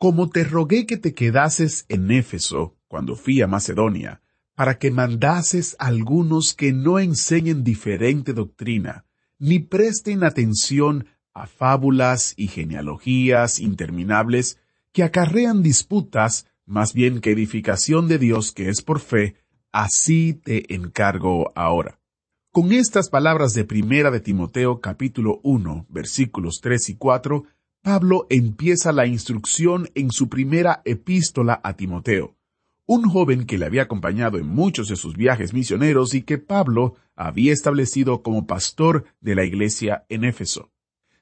Como te rogué que te quedases en Éfeso cuando fui a Macedonia, para que mandases a algunos que no enseñen diferente doctrina, ni presten atención a fábulas y genealogías interminables que acarrean disputas más bien que edificación de Dios que es por fe, así te encargo ahora. Con estas palabras de Primera de Timoteo capítulo 1 versículos 3 y 4, Pablo empieza la instrucción en su primera epístola a Timoteo, un joven que le había acompañado en muchos de sus viajes misioneros y que Pablo había establecido como pastor de la iglesia en Éfeso.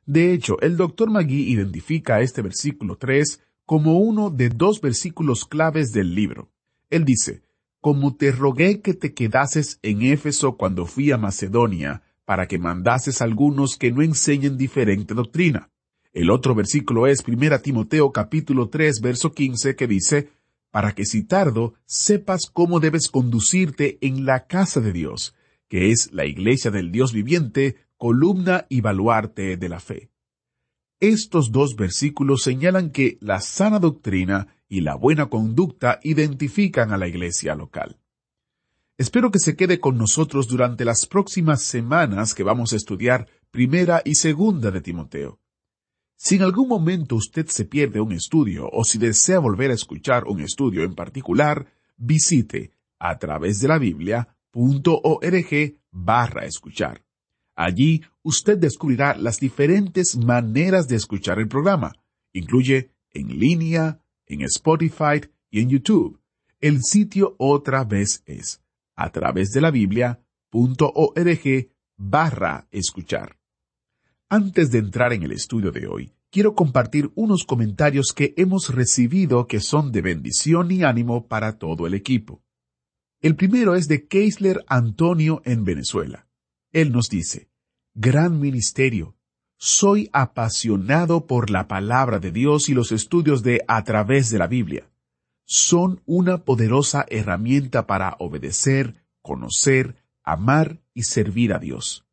De hecho, el doctor Magui identifica este versículo 3 como uno de dos versículos claves del libro. Él dice, Como te rogué que te quedases en Éfeso cuando fui a Macedonia, para que mandases algunos que no enseñen diferente doctrina. El otro versículo es 1 Timoteo capítulo 3 verso 15 que dice, para que si tardo sepas cómo debes conducirte en la casa de Dios, que es la iglesia del Dios viviente, columna y baluarte de la fe. Estos dos versículos señalan que la sana doctrina y la buena conducta identifican a la iglesia local. Espero que se quede con nosotros durante las próximas semanas que vamos a estudiar primera y segunda de Timoteo. Si en algún momento usted se pierde un estudio o si desea volver a escuchar un estudio en particular, visite a través de la Biblia.org barra escuchar. Allí usted descubrirá las diferentes maneras de escuchar el programa. Incluye en línea, en Spotify y en YouTube. El sitio otra vez es a través de la Biblia.org barra escuchar. Antes de entrar en el estudio de hoy, quiero compartir unos comentarios que hemos recibido que son de bendición y ánimo para todo el equipo. El primero es de Keisler Antonio en Venezuela. Él nos dice, Gran ministerio, soy apasionado por la palabra de Dios y los estudios de a través de la Biblia. Son una poderosa herramienta para obedecer, conocer, amar y servir a Dios.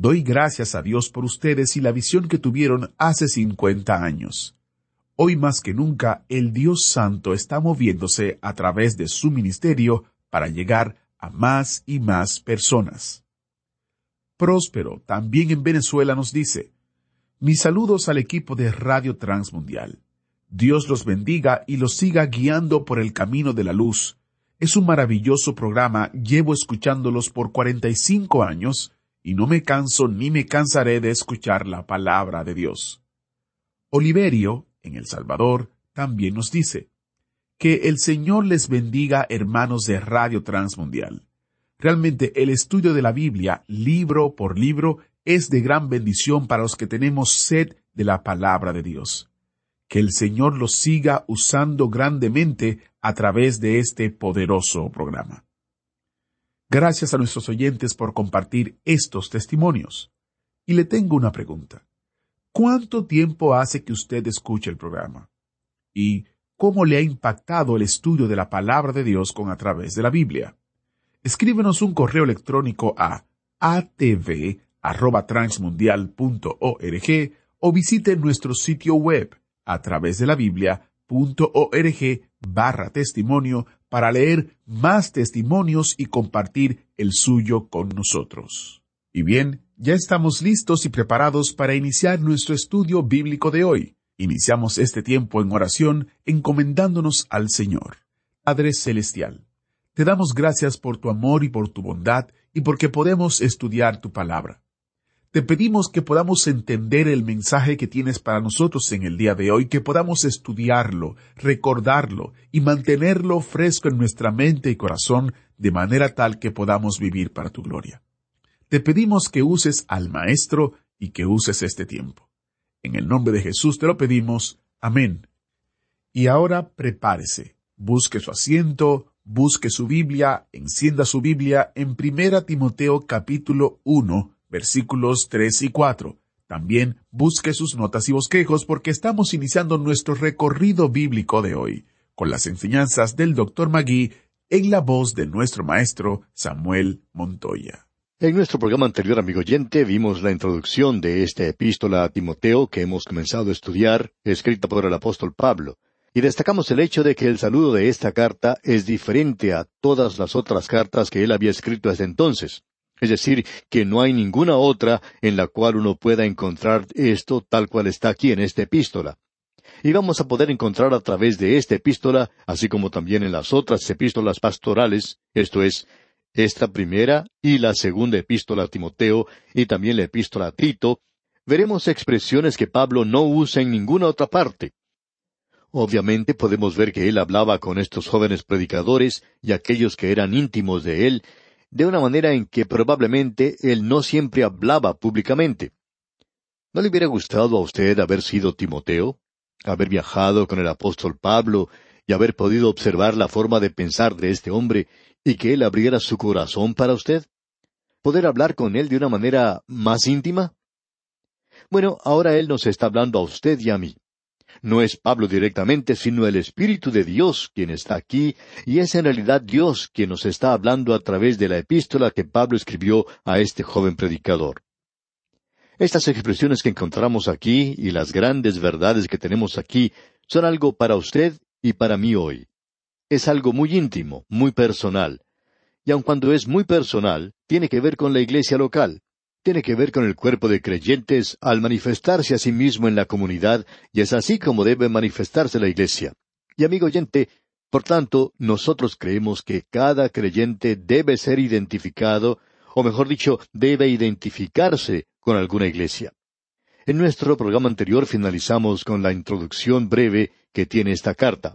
Doy gracias a Dios por ustedes y la visión que tuvieron hace 50 años. Hoy más que nunca, el Dios Santo está moviéndose a través de su ministerio para llegar a más y más personas. Próspero, también en Venezuela, nos dice, mis saludos al equipo de Radio Transmundial. Dios los bendiga y los siga guiando por el camino de la luz. Es un maravilloso programa, llevo escuchándolos por 45 años y no me canso ni me cansaré de escuchar la palabra de Dios. Oliverio, en El Salvador, también nos dice, que el Señor les bendiga hermanos de Radio Transmundial. Realmente el estudio de la Biblia, libro por libro, es de gran bendición para los que tenemos sed de la palabra de Dios. Que el Señor los siga usando grandemente a través de este poderoso programa. Gracias a nuestros oyentes por compartir estos testimonios. Y le tengo una pregunta. ¿Cuánto tiempo hace que usted escucha el programa? ¿Y cómo le ha impactado el estudio de la palabra de Dios con a través de la Biblia? Escríbenos un correo electrónico a atv@transmundial.org o visite nuestro sitio web a través de la Biblia.org barra testimonio para leer más testimonios y compartir el suyo con nosotros. Y bien, ya estamos listos y preparados para iniciar nuestro estudio bíblico de hoy. Iniciamos este tiempo en oración encomendándonos al Señor. Padre Celestial, te damos gracias por tu amor y por tu bondad y porque podemos estudiar tu palabra. Te pedimos que podamos entender el mensaje que tienes para nosotros en el día de hoy, que podamos estudiarlo, recordarlo y mantenerlo fresco en nuestra mente y corazón de manera tal que podamos vivir para tu gloria. Te pedimos que uses al Maestro y que uses este tiempo. En el nombre de Jesús te lo pedimos. Amén. Y ahora prepárese, busque su asiento, busque su Biblia, encienda su Biblia en Primera Timoteo capítulo 1, versículos 3 y 4. También busque sus notas y bosquejos porque estamos iniciando nuestro recorrido bíblico de hoy, con las enseñanzas del Dr. Magui en la voz de nuestro maestro Samuel Montoya. En nuestro programa anterior, amigo oyente, vimos la introducción de esta epístola a Timoteo que hemos comenzado a estudiar, escrita por el apóstol Pablo, y destacamos el hecho de que el saludo de esta carta es diferente a todas las otras cartas que él había escrito hasta entonces. Es decir, que no hay ninguna otra en la cual uno pueda encontrar esto tal cual está aquí en esta epístola. Y vamos a poder encontrar a través de esta epístola, así como también en las otras epístolas pastorales, esto es, esta primera y la segunda epístola a Timoteo y también la epístola a Tito, veremos expresiones que Pablo no usa en ninguna otra parte. Obviamente podemos ver que él hablaba con estos jóvenes predicadores y aquellos que eran íntimos de él, de una manera en que probablemente él no siempre hablaba públicamente. ¿No le hubiera gustado a usted haber sido Timoteo? Haber viajado con el apóstol Pablo y haber podido observar la forma de pensar de este hombre y que Él abriera su corazón para usted? ¿Poder hablar con Él de una manera más íntima? Bueno, ahora Él nos está hablando a usted y a mí. No es Pablo directamente, sino el Espíritu de Dios quien está aquí, y es en realidad Dios quien nos está hablando a través de la epístola que Pablo escribió a este joven predicador. Estas expresiones que encontramos aquí y las grandes verdades que tenemos aquí son algo para usted y para mí hoy es algo muy íntimo, muy personal. Y aun cuando es muy personal, tiene que ver con la iglesia local, tiene que ver con el cuerpo de creyentes al manifestarse a sí mismo en la comunidad, y es así como debe manifestarse la iglesia. Y amigo oyente, por tanto, nosotros creemos que cada creyente debe ser identificado, o mejor dicho, debe identificarse con alguna iglesia. En nuestro programa anterior finalizamos con la introducción breve que tiene esta carta.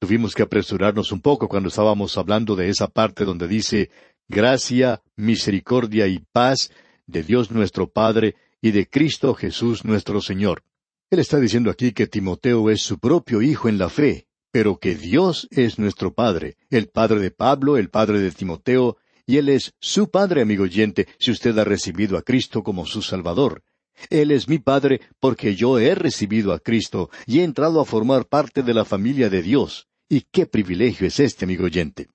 Tuvimos que apresurarnos un poco cuando estábamos hablando de esa parte donde dice gracia, misericordia y paz de Dios nuestro Padre y de Cristo Jesús nuestro Señor. Él está diciendo aquí que Timoteo es su propio hijo en la fe, pero que Dios es nuestro Padre, el Padre de Pablo, el Padre de Timoteo, y Él es su Padre, amigo oyente, si usted ha recibido a Cristo como su Salvador. Él es mi Padre porque yo he recibido a Cristo y he entrado a formar parte de la familia de Dios. Y qué privilegio es este, amigo oyente.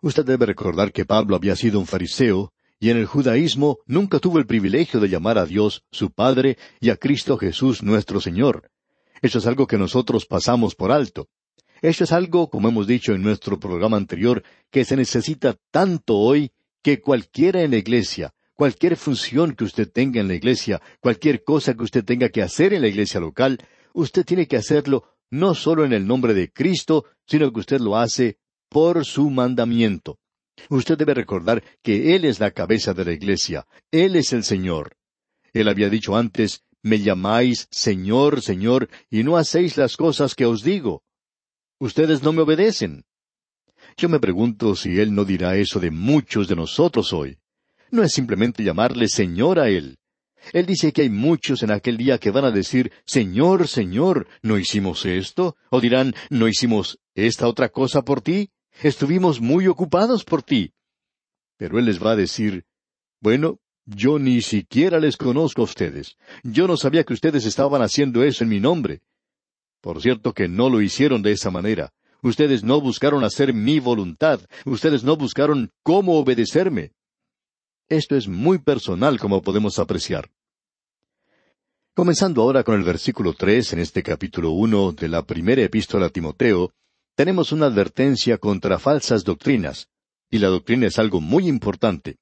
Usted debe recordar que Pablo había sido un fariseo, y en el judaísmo nunca tuvo el privilegio de llamar a Dios su Padre y a Cristo Jesús nuestro Señor. Eso es algo que nosotros pasamos por alto. Eso es algo, como hemos dicho en nuestro programa anterior, que se necesita tanto hoy que cualquiera en la iglesia, cualquier función que usted tenga en la iglesia, cualquier cosa que usted tenga que hacer en la iglesia local, usted tiene que hacerlo no solo en el nombre de Cristo, sino que usted lo hace por su mandamiento. Usted debe recordar que Él es la cabeza de la iglesia, Él es el Señor. Él había dicho antes, me llamáis Señor, Señor, y no hacéis las cosas que os digo. Ustedes no me obedecen. Yo me pregunto si Él no dirá eso de muchos de nosotros hoy. No es simplemente llamarle Señor a Él. Él dice que hay muchos en aquel día que van a decir, Señor, Señor, ¿no hicimos esto? O dirán, ¿no hicimos esta otra cosa por ti? Estuvimos muy ocupados por ti. Pero Él les va a decir, bueno, yo ni siquiera les conozco a ustedes. Yo no sabía que ustedes estaban haciendo eso en mi nombre. Por cierto que no lo hicieron de esa manera. Ustedes no buscaron hacer mi voluntad. Ustedes no buscaron cómo obedecerme. Esto es muy personal como podemos apreciar. Comenzando ahora con el versículo tres en este capítulo uno de la primera epístola a Timoteo, tenemos una advertencia contra falsas doctrinas, y la doctrina es algo muy importante.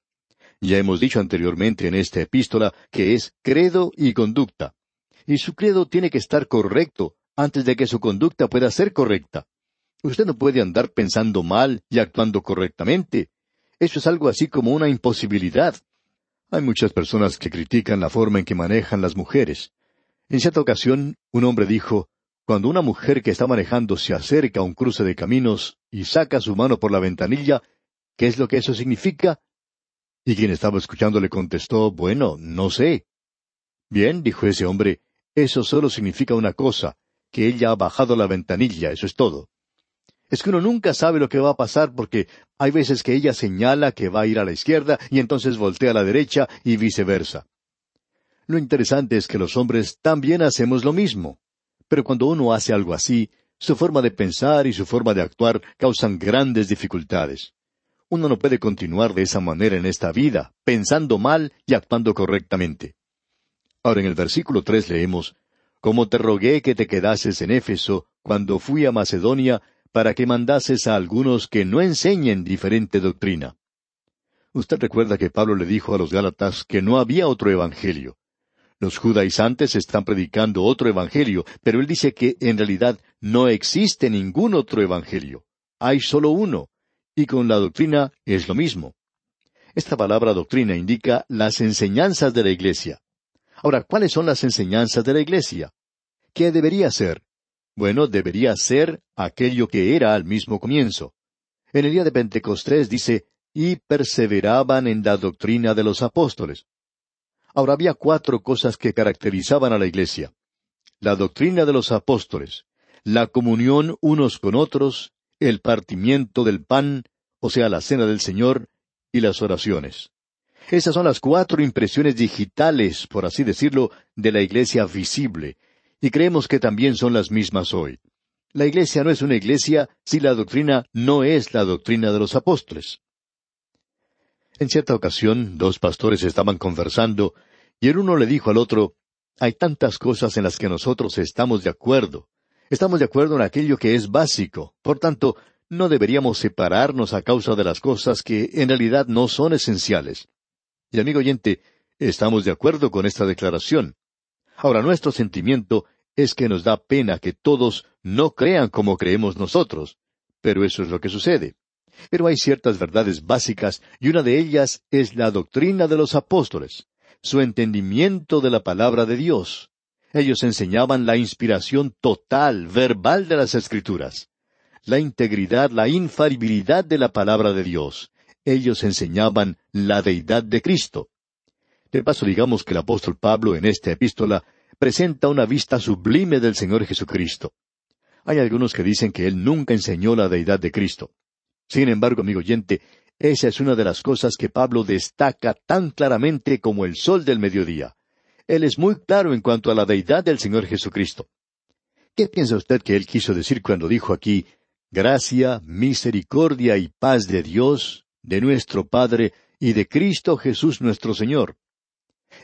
Ya hemos dicho anteriormente en esta epístola que es credo y conducta, y su credo tiene que estar correcto antes de que su conducta pueda ser correcta. Usted no puede andar pensando mal y actuando correctamente, eso es algo así como una imposibilidad. Hay muchas personas que critican la forma en que manejan las mujeres. En cierta ocasión, un hombre dijo, Cuando una mujer que está manejando se acerca a un cruce de caminos y saca su mano por la ventanilla, ¿qué es lo que eso significa? Y quien estaba escuchando le contestó, Bueno, no sé. Bien, dijo ese hombre, eso solo significa una cosa, que ella ha bajado la ventanilla, eso es todo. Es que uno nunca sabe lo que va a pasar porque hay veces que ella señala que va a ir a la izquierda y entonces voltea a la derecha y viceversa. Lo interesante es que los hombres también hacemos lo mismo. Pero cuando uno hace algo así, su forma de pensar y su forma de actuar causan grandes dificultades. Uno no puede continuar de esa manera en esta vida, pensando mal y actuando correctamente. Ahora en el versículo tres leemos, Como te rogué que te quedases en Éfeso cuando fui a Macedonia para que mandases a algunos que no enseñen diferente doctrina. Usted recuerda que Pablo le dijo a los Gálatas que no había otro evangelio. Los judaizantes están predicando otro evangelio, pero él dice que en realidad no existe ningún otro evangelio. Hay solo uno. Y con la doctrina es lo mismo. Esta palabra doctrina indica las enseñanzas de la Iglesia. Ahora, ¿cuáles son las enseñanzas de la Iglesia? ¿Qué debería ser? Bueno, debería ser aquello que era al mismo comienzo. En el día de Pentecostés dice, y perseveraban en la doctrina de los apóstoles. Ahora había cuatro cosas que caracterizaban a la Iglesia. La doctrina de los apóstoles, la comunión unos con otros, el partimiento del pan, o sea, la cena del Señor, y las oraciones. Esas son las cuatro impresiones digitales, por así decirlo, de la iglesia visible, y creemos que también son las mismas hoy. La iglesia no es una iglesia si la doctrina no es la doctrina de los apóstoles. En cierta ocasión, dos pastores estaban conversando, y el uno le dijo al otro, hay tantas cosas en las que nosotros estamos de acuerdo. Estamos de acuerdo en aquello que es básico. Por tanto, no deberíamos separarnos a causa de las cosas que en realidad no son esenciales. Y amigo oyente, estamos de acuerdo con esta declaración. Ahora, nuestro sentimiento es que nos da pena que todos no crean como creemos nosotros. Pero eso es lo que sucede. Pero hay ciertas verdades básicas y una de ellas es la doctrina de los apóstoles, su entendimiento de la palabra de Dios. Ellos enseñaban la inspiración total, verbal de las Escrituras, la integridad, la infalibilidad de la palabra de Dios. Ellos enseñaban la deidad de Cristo. De paso, digamos que el apóstol Pablo en esta epístola presenta una vista sublime del Señor Jesucristo. Hay algunos que dicen que él nunca enseñó la deidad de Cristo. Sin embargo, amigo oyente, esa es una de las cosas que Pablo destaca tan claramente como el sol del mediodía. Él es muy claro en cuanto a la deidad del Señor Jesucristo. ¿Qué piensa usted que él quiso decir cuando dijo aquí, gracia, misericordia y paz de Dios, de nuestro Padre y de Cristo Jesús nuestro Señor?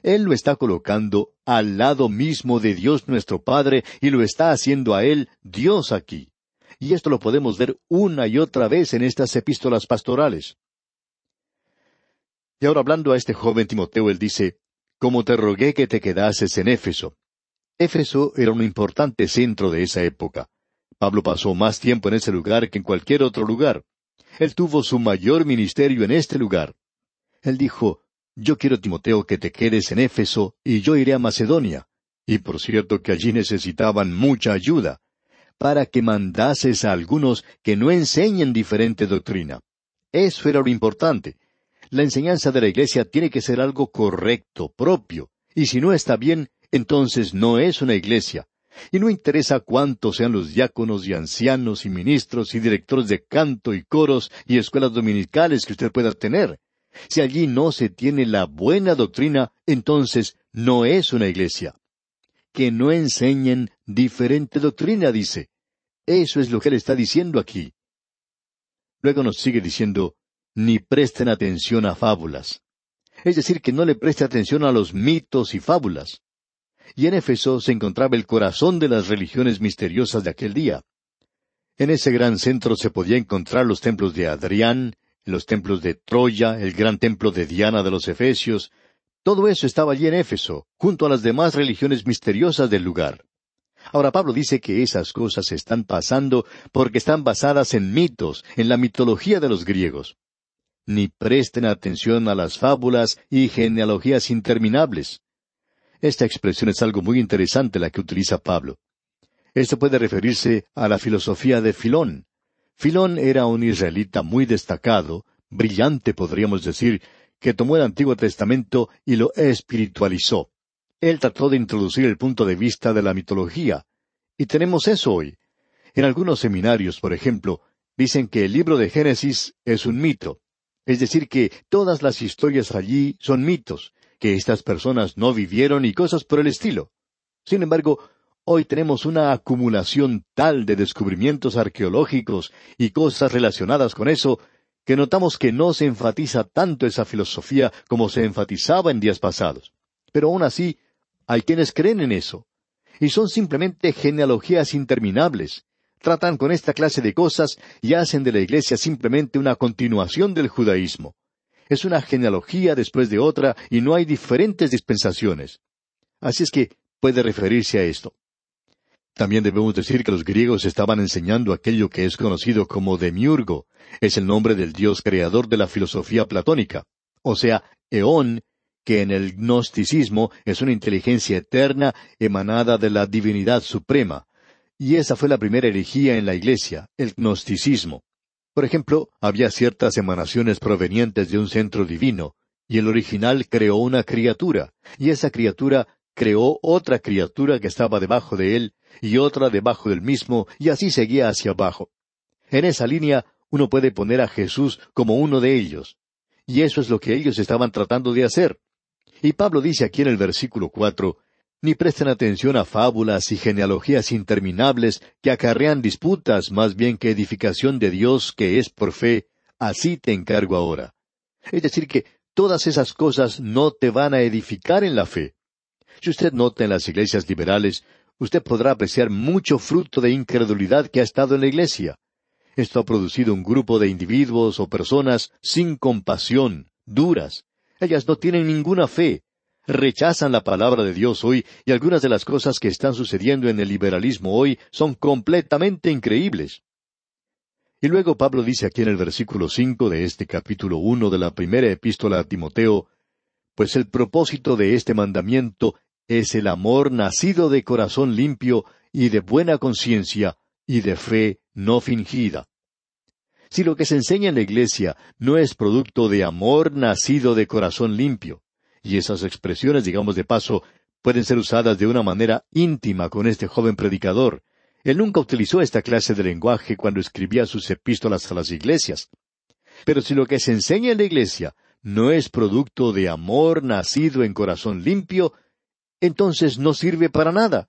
Él lo está colocando al lado mismo de Dios nuestro Padre y lo está haciendo a Él Dios aquí. Y esto lo podemos ver una y otra vez en estas epístolas pastorales. Y ahora hablando a este joven Timoteo, él dice, Como te rogué que te quedases en Éfeso. Éfeso era un importante centro de esa época. Pablo pasó más tiempo en ese lugar que en cualquier otro lugar. Él tuvo su mayor ministerio en este lugar. Él dijo, Yo quiero, Timoteo, que te quedes en Éfeso, y yo iré a Macedonia. Y por cierto que allí necesitaban mucha ayuda para que mandases a algunos que no enseñen diferente doctrina. Eso era lo importante. La enseñanza de la Iglesia tiene que ser algo correcto, propio, y si no está bien, entonces no es una iglesia. Y no interesa cuántos sean los diáconos y ancianos y ministros y directores de canto y coros y escuelas dominicales que usted pueda tener. Si allí no se tiene la buena doctrina, entonces no es una iglesia que no enseñen diferente doctrina, dice. Eso es lo que él está diciendo aquí. Luego nos sigue diciendo, ni presten atención a fábulas. Es decir, que no le preste atención a los mitos y fábulas. Y en Éfeso se encontraba el corazón de las religiones misteriosas de aquel día. En ese gran centro se podía encontrar los templos de Adrián, los templos de Troya, el gran templo de Diana de los Efesios, todo eso estaba allí en Éfeso, junto a las demás religiones misteriosas del lugar. Ahora Pablo dice que esas cosas están pasando porque están basadas en mitos, en la mitología de los griegos. Ni presten atención a las fábulas y genealogías interminables. Esta expresión es algo muy interesante la que utiliza Pablo. Esto puede referirse a la filosofía de Filón. Filón era un israelita muy destacado, brillante podríamos decir, que tomó el Antiguo Testamento y lo espiritualizó. Él trató de introducir el punto de vista de la mitología. Y tenemos eso hoy. En algunos seminarios, por ejemplo, dicen que el libro de Génesis es un mito. Es decir, que todas las historias allí son mitos, que estas personas no vivieron y cosas por el estilo. Sin embargo, hoy tenemos una acumulación tal de descubrimientos arqueológicos y cosas relacionadas con eso, que notamos que no se enfatiza tanto esa filosofía como se enfatizaba en días pasados. Pero aún así, hay quienes creen en eso. Y son simplemente genealogías interminables. Tratan con esta clase de cosas y hacen de la Iglesia simplemente una continuación del judaísmo. Es una genealogía después de otra y no hay diferentes dispensaciones. Así es que puede referirse a esto. También debemos decir que los griegos estaban enseñando aquello que es conocido como demiurgo, es el nombre del dios creador de la filosofía platónica, o sea, Eón, que en el gnosticismo es una inteligencia eterna emanada de la divinidad suprema. Y esa fue la primera herejía en la Iglesia, el gnosticismo. Por ejemplo, había ciertas emanaciones provenientes de un centro divino, y el original creó una criatura, y esa criatura creó otra criatura que estaba debajo de él, y otra debajo del mismo, y así seguía hacia abajo. En esa línea uno puede poner a Jesús como uno de ellos. Y eso es lo que ellos estaban tratando de hacer. Y Pablo dice aquí en el versículo cuatro, ni presten atención a fábulas y genealogías interminables que acarrean disputas más bien que edificación de Dios que es por fe, así te encargo ahora. Es decir, que todas esas cosas no te van a edificar en la fe. Si usted nota en las iglesias liberales, usted podrá apreciar mucho fruto de incredulidad que ha estado en la iglesia. Esto ha producido un grupo de individuos o personas sin compasión, duras. Ellas no tienen ninguna fe, rechazan la palabra de Dios hoy y algunas de las cosas que están sucediendo en el liberalismo hoy son completamente increíbles. Y luego Pablo dice aquí en el versículo cinco de este capítulo uno de la primera epístola a Timoteo, pues el propósito de este mandamiento es el amor nacido de corazón limpio y de buena conciencia y de fe no fingida. Si lo que se enseña en la iglesia no es producto de amor nacido de corazón limpio, y esas expresiones, digamos de paso, pueden ser usadas de una manera íntima con este joven predicador. Él nunca utilizó esta clase de lenguaje cuando escribía sus epístolas a las iglesias. Pero si lo que se enseña en la iglesia no es producto de amor nacido en corazón limpio, entonces no sirve para nada.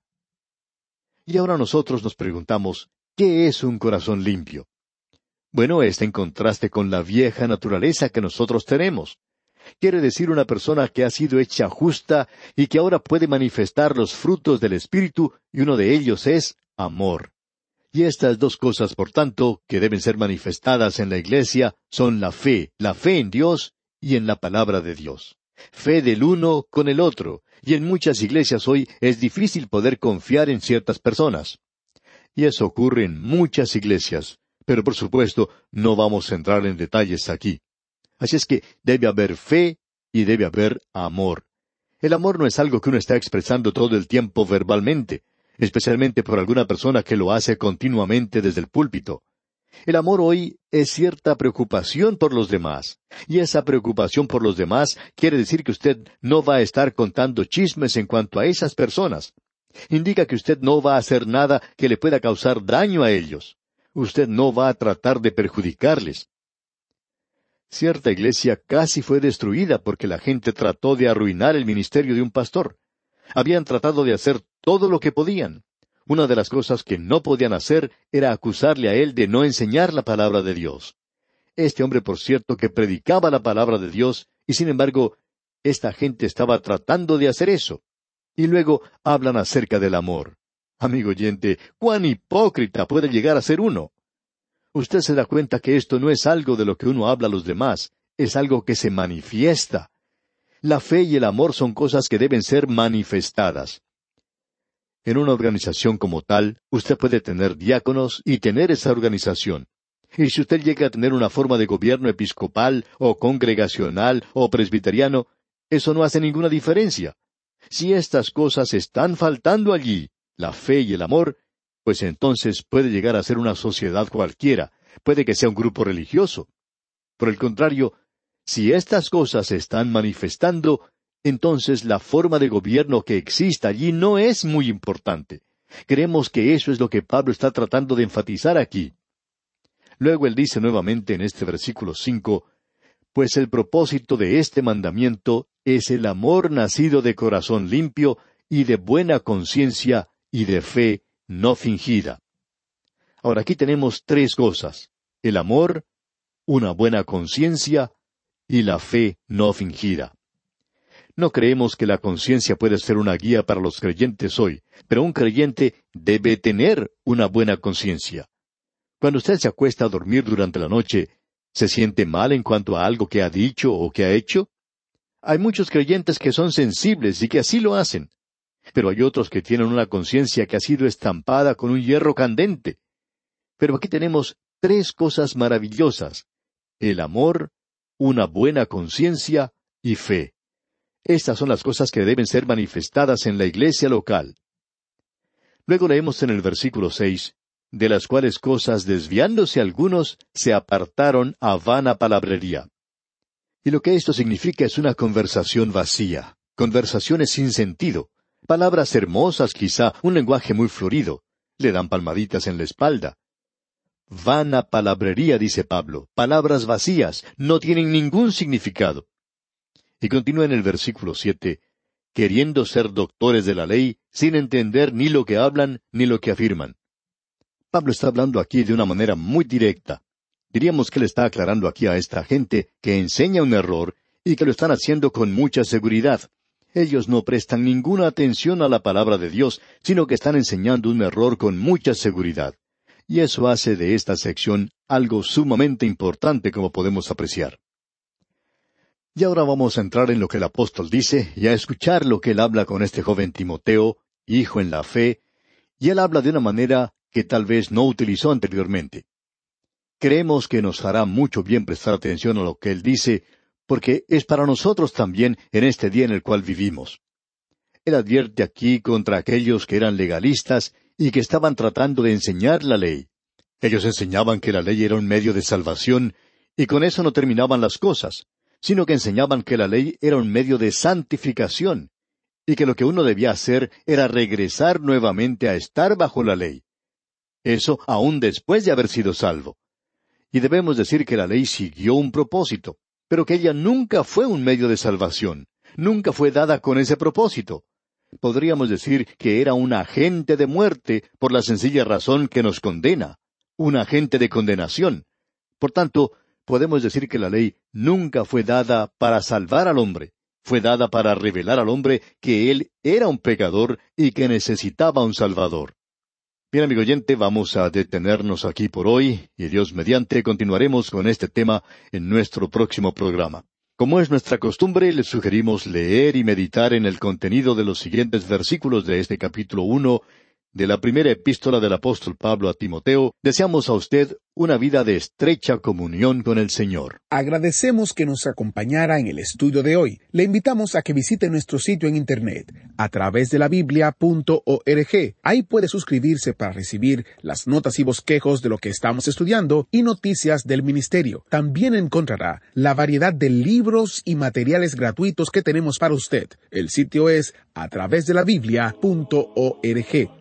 Y ahora nosotros nos preguntamos, ¿qué es un corazón limpio? Bueno, está en contraste con la vieja naturaleza que nosotros tenemos quiere decir una persona que ha sido hecha justa y que ahora puede manifestar los frutos del Espíritu, y uno de ellos es amor. Y estas dos cosas, por tanto, que deben ser manifestadas en la Iglesia, son la fe, la fe en Dios y en la palabra de Dios. Fe del uno con el otro, y en muchas iglesias hoy es difícil poder confiar en ciertas personas. Y eso ocurre en muchas iglesias, pero por supuesto no vamos a entrar en detalles aquí. Así es que debe haber fe y debe haber amor. El amor no es algo que uno está expresando todo el tiempo verbalmente, especialmente por alguna persona que lo hace continuamente desde el púlpito. El amor hoy es cierta preocupación por los demás, y esa preocupación por los demás quiere decir que usted no va a estar contando chismes en cuanto a esas personas. Indica que usted no va a hacer nada que le pueda causar daño a ellos. Usted no va a tratar de perjudicarles. Cierta iglesia casi fue destruida porque la gente trató de arruinar el ministerio de un pastor. Habían tratado de hacer todo lo que podían. Una de las cosas que no podían hacer era acusarle a él de no enseñar la palabra de Dios. Este hombre, por cierto, que predicaba la palabra de Dios, y sin embargo, esta gente estaba tratando de hacer eso. Y luego hablan acerca del amor. Amigo oyente, cuán hipócrita puede llegar a ser uno usted se da cuenta que esto no es algo de lo que uno habla a los demás, es algo que se manifiesta. La fe y el amor son cosas que deben ser manifestadas. En una organización como tal, usted puede tener diáconos y tener esa organización. Y si usted llega a tener una forma de gobierno episcopal o congregacional o presbiteriano, eso no hace ninguna diferencia. Si estas cosas están faltando allí, la fe y el amor, pues entonces puede llegar a ser una sociedad cualquiera, puede que sea un grupo religioso. Por el contrario, si estas cosas se están manifestando, entonces la forma de gobierno que exista allí no es muy importante. Creemos que eso es lo que Pablo está tratando de enfatizar aquí. Luego él dice nuevamente en este versículo cinco, Pues el propósito de este mandamiento es el amor nacido de corazón limpio y de buena conciencia y de fe no fingida. Ahora aquí tenemos tres cosas, el amor, una buena conciencia y la fe no fingida. No creemos que la conciencia puede ser una guía para los creyentes hoy, pero un creyente debe tener una buena conciencia. Cuando usted se acuesta a dormir durante la noche, ¿se siente mal en cuanto a algo que ha dicho o que ha hecho? Hay muchos creyentes que son sensibles y que así lo hacen, pero hay otros que tienen una conciencia que ha sido estampada con un hierro candente. Pero aquí tenemos tres cosas maravillosas. El amor, una buena conciencia y fe. Estas son las cosas que deben ser manifestadas en la iglesia local. Luego leemos en el versículo seis, de las cuales cosas desviándose algunos se apartaron a vana palabrería. Y lo que esto significa es una conversación vacía, conversaciones sin sentido, palabras hermosas quizá, un lenguaje muy florido, le dan palmaditas en la espalda, Vana palabrería, dice Pablo, palabras vacías, no tienen ningún significado. Y continúa en el versículo siete, queriendo ser doctores de la ley, sin entender ni lo que hablan ni lo que afirman. Pablo está hablando aquí de una manera muy directa. Diríamos que le está aclarando aquí a esta gente que enseña un error y que lo están haciendo con mucha seguridad. Ellos no prestan ninguna atención a la palabra de Dios, sino que están enseñando un error con mucha seguridad y eso hace de esta sección algo sumamente importante como podemos apreciar. Y ahora vamos a entrar en lo que el apóstol dice y a escuchar lo que él habla con este joven Timoteo, hijo en la fe, y él habla de una manera que tal vez no utilizó anteriormente. Creemos que nos hará mucho bien prestar atención a lo que él dice, porque es para nosotros también en este día en el cual vivimos. Él advierte aquí contra aquellos que eran legalistas y que estaban tratando de enseñar la ley. Ellos enseñaban que la ley era un medio de salvación, y con eso no terminaban las cosas, sino que enseñaban que la ley era un medio de santificación, y que lo que uno debía hacer era regresar nuevamente a estar bajo la ley. Eso aún después de haber sido salvo. Y debemos decir que la ley siguió un propósito, pero que ella nunca fue un medio de salvación, nunca fue dada con ese propósito podríamos decir que era un agente de muerte por la sencilla razón que nos condena, un agente de condenación. Por tanto, podemos decir que la ley nunca fue dada para salvar al hombre, fue dada para revelar al hombre que él era un pecador y que necesitaba un Salvador. Bien, amigo oyente, vamos a detenernos aquí por hoy y Dios mediante continuaremos con este tema en nuestro próximo programa. Como es nuestra costumbre, le sugerimos leer y meditar en el contenido de los siguientes versículos de este capítulo uno de la primera epístola del apóstol Pablo a Timoteo, deseamos a usted una vida de estrecha comunión con el Señor. Agradecemos que nos acompañara en el estudio de hoy. Le invitamos a que visite nuestro sitio en Internet a través de la biblia.org. Ahí puede suscribirse para recibir las notas y bosquejos de lo que estamos estudiando y noticias del ministerio. También encontrará la variedad de libros y materiales gratuitos que tenemos para usted. El sitio es a través de la biblia.org.